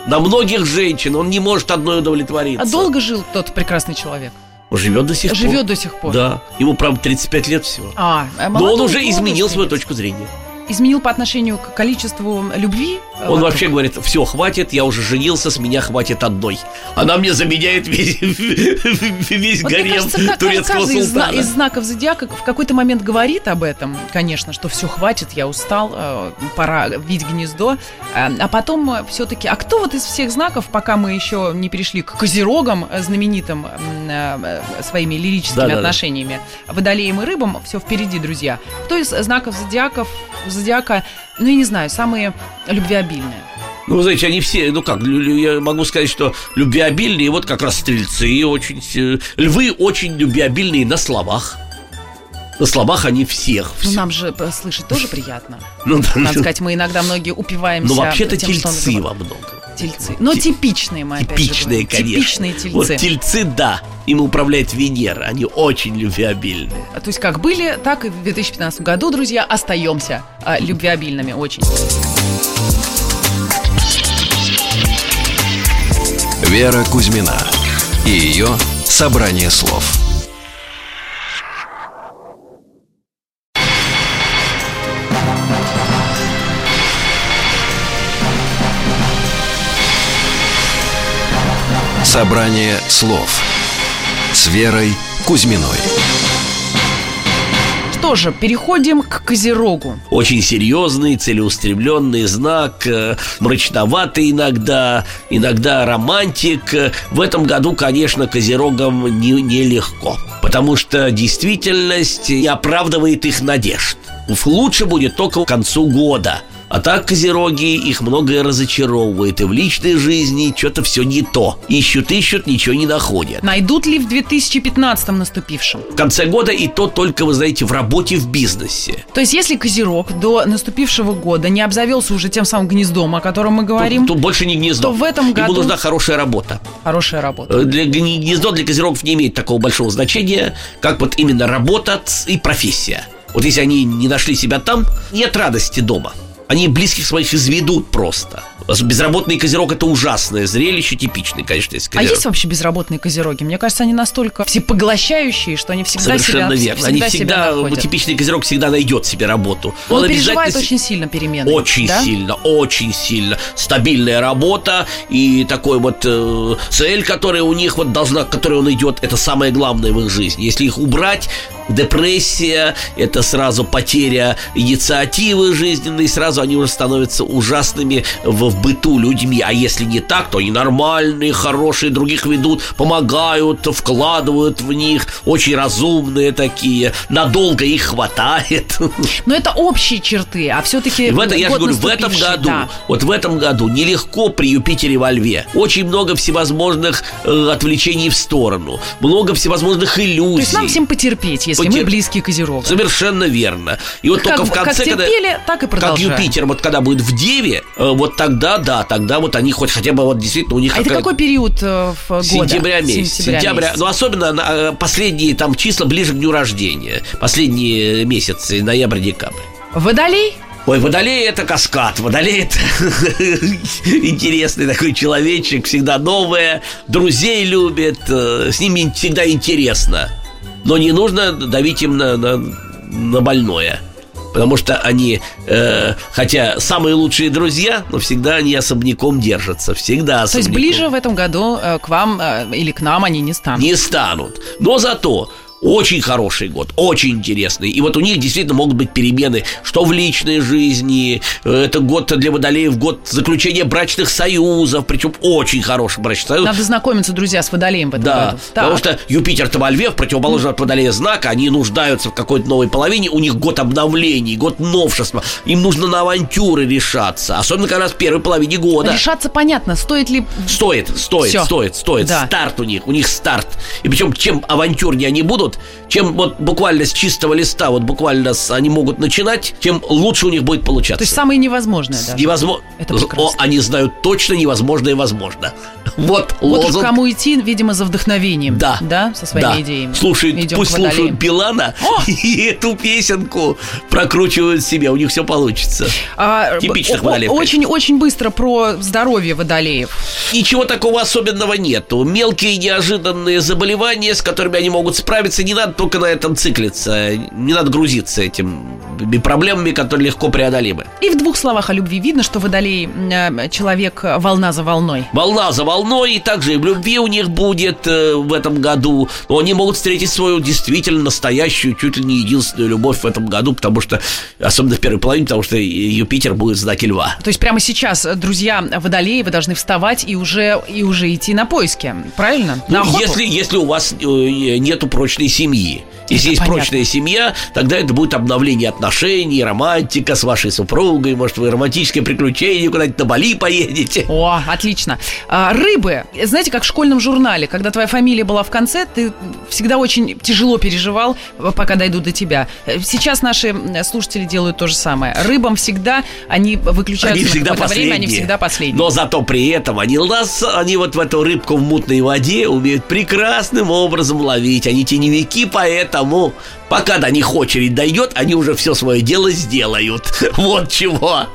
На многих женщин он не может одной удовлетвориться. А долго жил тот прекрасный человек? Он живет до сих живет пор. Живет до сих пор. Да. Ему, правда, 35 лет всего. А, Но он уже изменил свою точку зрения изменил по отношению к количеству любви? Он вокруг? вообще говорит, все, хватит, я уже женился, с меня хватит одной. Она мне заменяет весь, весь вот гарем кажется, турецкого каждый султана. Из, из знаков зодиака в какой-то момент говорит об этом, конечно, что все, хватит, я устал, э, пора видеть гнездо. Э, а потом все-таки, а кто вот из всех знаков, пока мы еще не перешли к козерогам, э, знаменитым своими лирическими да, отношениями, да. водолеем и рыбам, все впереди, друзья. Кто из знаков зодиаков зодиака, ну, я не знаю, самые любвеобильные? Ну, вы знаете, они все, ну как, я могу сказать, что любвеобильные, вот как раз стрельцы очень, львы очень любвеобильные на словах. На словах они всех. Ну, нам же слышать тоже приятно. Ну, да, Надо сказать, мы иногда многие упиваемся. Ну, вообще-то тем, тельцы во многом. Тельцы. Но типичные мы опять Типичные, же конечно. Типичные тельцы. Вот тельцы, да. Им управляет Венера. Они очень любвеобильные. То есть как были, так и в 2015 году, друзья, остаемся а, любвеобильными очень. Вера Кузьмина и ее «Собрание слов». Собрание слов с Верой Кузьминой. Что же, переходим к Козерогу. Очень серьезный, целеустремленный знак, э, мрачноватый иногда, иногда романтик. В этом году, конечно, Козерогам нелегко, не, легко, потому что действительность не оправдывает их надежд. Лучше будет только к концу года – а так козероги их многое разочаровывает, и в личной жизни что-то все не то. Ищут, ищут, ничего не находят. Найдут ли в 2015 наступившем? В конце года и то только, вы знаете, в работе, в бизнесе. То есть, если козерог до наступившего года не обзавелся уже тем самым гнездом, о котором мы говорим, то, то больше не гнездо. То в этом году... Ему нужна хорошая работа. Хорошая работа. Э, для гнездо для козерогов не имеет такого большого значения, как вот именно работа и профессия. Вот если они не нашли себя там, нет радости дома они близких своих изведут просто. Безработный козерог это ужасное зрелище, типичный, конечно, есть А козерог. есть вообще безработные козероги? Мне кажется, они настолько всепоглощающие, что они всегда Совершенно себя, верно. Они себя всегда, находят. типичный козерог всегда найдет себе работу. Он, обязательно переживает очень сильно перемены. Очень да? сильно, очень сильно. Стабильная работа и такой вот э, цель, которая у них вот должна, к которой он идет, это самое главное в их жизни. Если их убрать, депрессия, это сразу потеря инициативы жизненной, сразу они уже становятся ужасными в, в быту людьми. А если не так, то они нормальные, хорошие, других ведут, помогают, вкладывают в них, очень разумные такие, надолго их хватает. Но это общие черты, а все-таки В это, я же говорю, в этом году, вот в этом году нелегко при Юпитере во Льве. Очень много всевозможных э, отвлечений в сторону, много всевозможных иллюзий. То есть нам всем потерпеть, если Потер- мы близкие козерога. Совершенно верно. И вот Как- только в конце, как когда... терпели, так и Как продолжаем. Юпитер, вот когда будет в Деве, э, вот тогда, да, тогда вот они хоть хотя бы вот действительно у них... А это какая- какой период э, в года? Сентября месяц. Сентября Сентября, месяц. ну особенно э, последние там числа ближе к дню рождения. Последние месяцы, ноябрь-декабрь. Водолей? Ой, Водолей это каскад. Водолей это интересный такой человечек, всегда новое, друзей любит, с ними всегда интересно. Но не нужно давить им на, на, на больное. Потому что они, э, хотя самые лучшие друзья, но всегда они особняком держатся. Всегда То есть особняком. ближе в этом году э, к вам э, или к нам они не станут. не станут. Но зато очень хороший год, очень интересный. И вот у них действительно могут быть перемены, что в личной жизни. э, Это год для водолеев, год заключения брачных союзов, причем очень хороший брачный союз. Надо знакомиться, друзья, с Водолеем в этом Да, году. потому Так. что Юпитер-то во льве, в противоположном от водолея знака, они нуждаются в какой-то новой половине, у них год обновлений, год новшества, им нужно на авантюры решаться, особенно как раз в первой половине года. Решаться понятно, стоит ли... Стоит, стоит, Всё. стоит, стоит. Да. Старт у них, у них старт. И причем, чем авантюрнее они будут, чем вот буквально с чистого листа, вот буквально с- они могут начинать, тем лучше у них будет получаться. То есть самое невозможное даже. Невозможно. Это прекрасно. О, они знают точно невозможное и возможно. Вот, Вот лозунг. кому идти, видимо, за вдохновением. Да. Да, со своими да. идеями. Слушают, Идем пусть слушают Билана О! и эту песенку прокручивают себе, у них все получится. А, Типичных о- о- водолеев, Очень-очень быстро про здоровье водолеев. Ничего такого особенного нету. Мелкие неожиданные заболевания, с которыми они могут справиться, не надо только на этом циклиться. Не надо грузиться этими проблемами, которые легко преодолимы. И в двух словах о любви видно, что водолей э, человек э, волна за волной. Волна за волной, и также и в любви у них будет э, в этом году. Но они могут встретить свою действительно настоящую, чуть ли не единственную любовь в этом году, потому что, особенно в первой половине, потому что Юпитер будет в знаке льва. То есть прямо сейчас, друзья водолеи, вы должны вставать и уже, и уже идти на поиски. Правильно? на Ну, охоту? если, если у вас э, нету прочной семьи. Если Это есть понятно. прочная семья, тогда это будет обновление отношений, романтика с вашей супругой, может, вы романтическое приключение, куда-нибудь на Бали поедете. О, отлично. А, рыбы. Знаете, как в школьном журнале, когда твоя фамилия была в конце, ты всегда очень тяжело переживал, э, пока дойдут до тебя. Э, Сейчас наши слушатели делают то же самое. Рыбам всегда они выключаются Они на всегда какое-то последние. время, они всегда последние. Но зато при этом они, нас, они вот в эту рыбку в мутной воде умеют прекрасным образом ловить. Они теневики, поэтому пока до них очередь дойдет, они уже все свое дело сделают. Вот чего.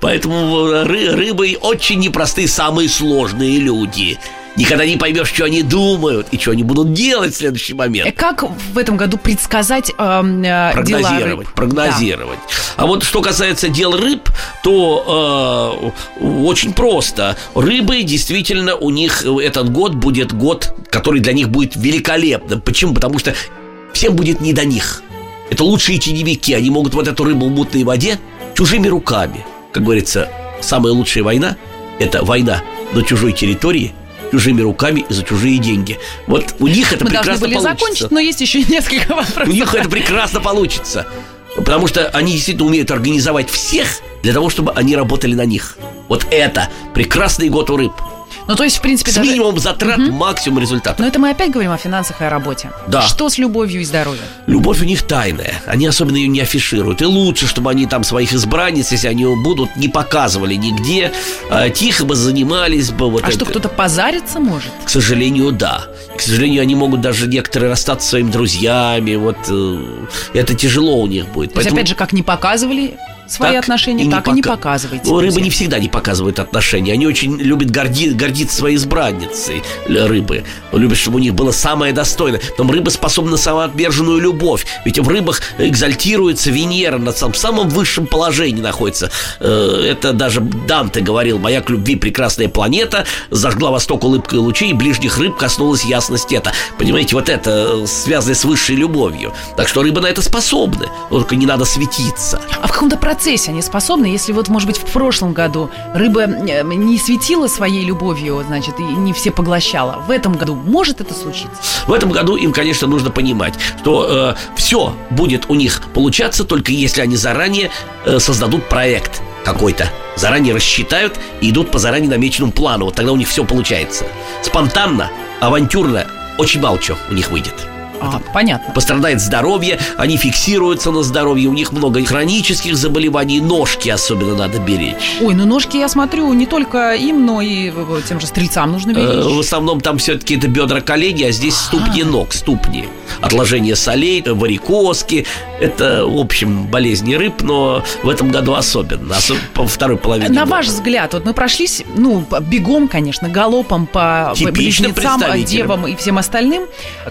Поэтому ры- рыбы очень непростые, самые сложные люди. Никогда не поймешь, что они думают и что они будут делать в следующий Э, момент. Как в этом году предсказать э, дела прогнозировать, рыб? прогнозировать. А вот что касается дел рыб, то э, очень просто. Рыбы действительно у них этот год будет год, который для них будет великолепным. Почему? Потому что всем будет не до них. Это лучшие теневики. Они могут вот эту рыбу в мутной воде чужими руками. Как говорится, самая лучшая война – это война на чужой территории, чужими руками и за чужие деньги. Вот у них это Мы прекрасно были получится. закончить, но есть еще несколько вопросов. У них это прекрасно получится. Потому что они действительно умеют организовать всех для того, чтобы они работали на них. Вот это прекрасный год у рыб. Ну, то есть, в принципе, С даже... минимумом затрат, максимум результата. Но это мы опять говорим о финансах и о работе. Да. Что с любовью и здоровьем? Любовь у них тайная. Они особенно ее не афишируют. И лучше, чтобы они там своих избранниц, если они будут, не показывали нигде. а тихо бы занимались бы. Вот А что, это. кто-то позариться может? К сожалению, да. К сожалению, они могут даже некоторые расстаться со своими друзьями. Вот э, это тяжело у них будет. То есть, опять же, как не показывали, свои так отношения, и так и не пока- показывайте. Ну, рыбы друзья. не всегда не показывают отношения. Они очень любят горди, гордиться своей избранницей л- рыбы. Любят, чтобы у них было самое достойное. Потом рыба способна на самоотверженную любовь. Ведь в рыбах экзальтируется Венера на самом, самом высшем положении находится. Э, Это даже Данте говорил, моя к любви прекрасная планета зажгла восток улыбкой лучей, и ближних рыб коснулась ясность это. Понимаете, вот это э, связано с высшей любовью. Так что рыбы на это способны. Только не надо светиться. А в каком-то процессе они способны, если вот, может быть, в прошлом году рыба э, не светила своей любовью, значит, и не все поглощала. В этом году может это случиться? В этом году им, конечно, нужно понимать, что все будет у них получаться только если они заранее э, создадут проект какой-то, заранее рассчитают и идут по заранее намеченному плану. Вот тогда у них все получается. Спонтанно, авантюрно, очень мало чего у них выйдет. А, понятно. Пострадает здоровье, они фиксируются на здоровье, у них много хронических заболеваний, ножки особенно надо беречь. Ой, ну ножки, я смотрю, не только им, но и э, тем же стрельцам нужно Э, беречь. В основном там все-таки это бедра колени, а здесь ступни ног, ступни. Отложение солей, э, варикозки. Это, в общем, болезни рыб, но в этом году особенно, особенно по второй половине На года. ваш взгляд, вот мы прошлись, ну, бегом, конечно, галопом по Типично близнецам, девам и всем остальным.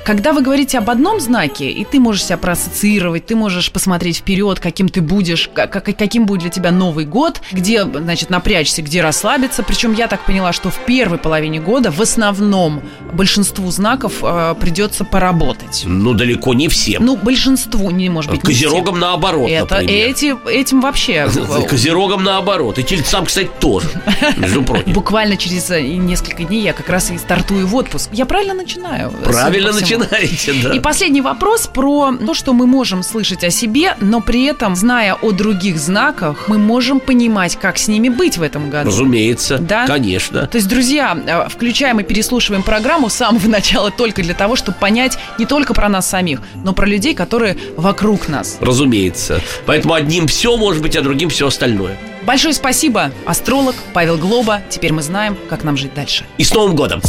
Когда вы говорите об одном знаке, и ты можешь себя проассоциировать, ты можешь посмотреть вперед, каким ты будешь, как, как- каким будет для тебя Новый год, где, значит, напрячься, где расслабиться. Причем я так поняла, что в первой половине года в основном большинству знаков э, придется поработать. Ну, далеко не всем. Ну, большинству, не может быть. не всем. Козерогам наоборот, Это например. эти, этим вообще э, Козерогам наоборот. И тельцам, кстати, тоже, между прочим. Буквально через э, несколько дней я как раз и стартую в отпуск. Я правильно начинаю? Правильно начинаете, да. И последний вопрос про то, что мы можем слышать о себе, но при этом, зная о других знаках, мы можем понимать, как с ними быть в этом году. Разумеется, Да? конечно. То есть, друзья, э, включаем и переслушиваем программу с самого начала только для того, чтобы понять не только про нас самих, но про людей, которые вокруг нас. Разумеется. Поэтому одним все может быть, а другим все остальное. Большое спасибо, астролог Павел Глоба. Теперь мы знаем, как нам жить дальше. И с Новым годом!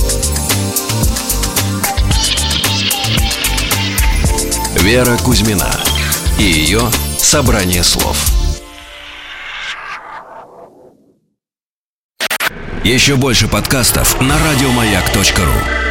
Вера Кузьмина и ее собрание слов. Еще больше подкастов на радиомаяк.ру.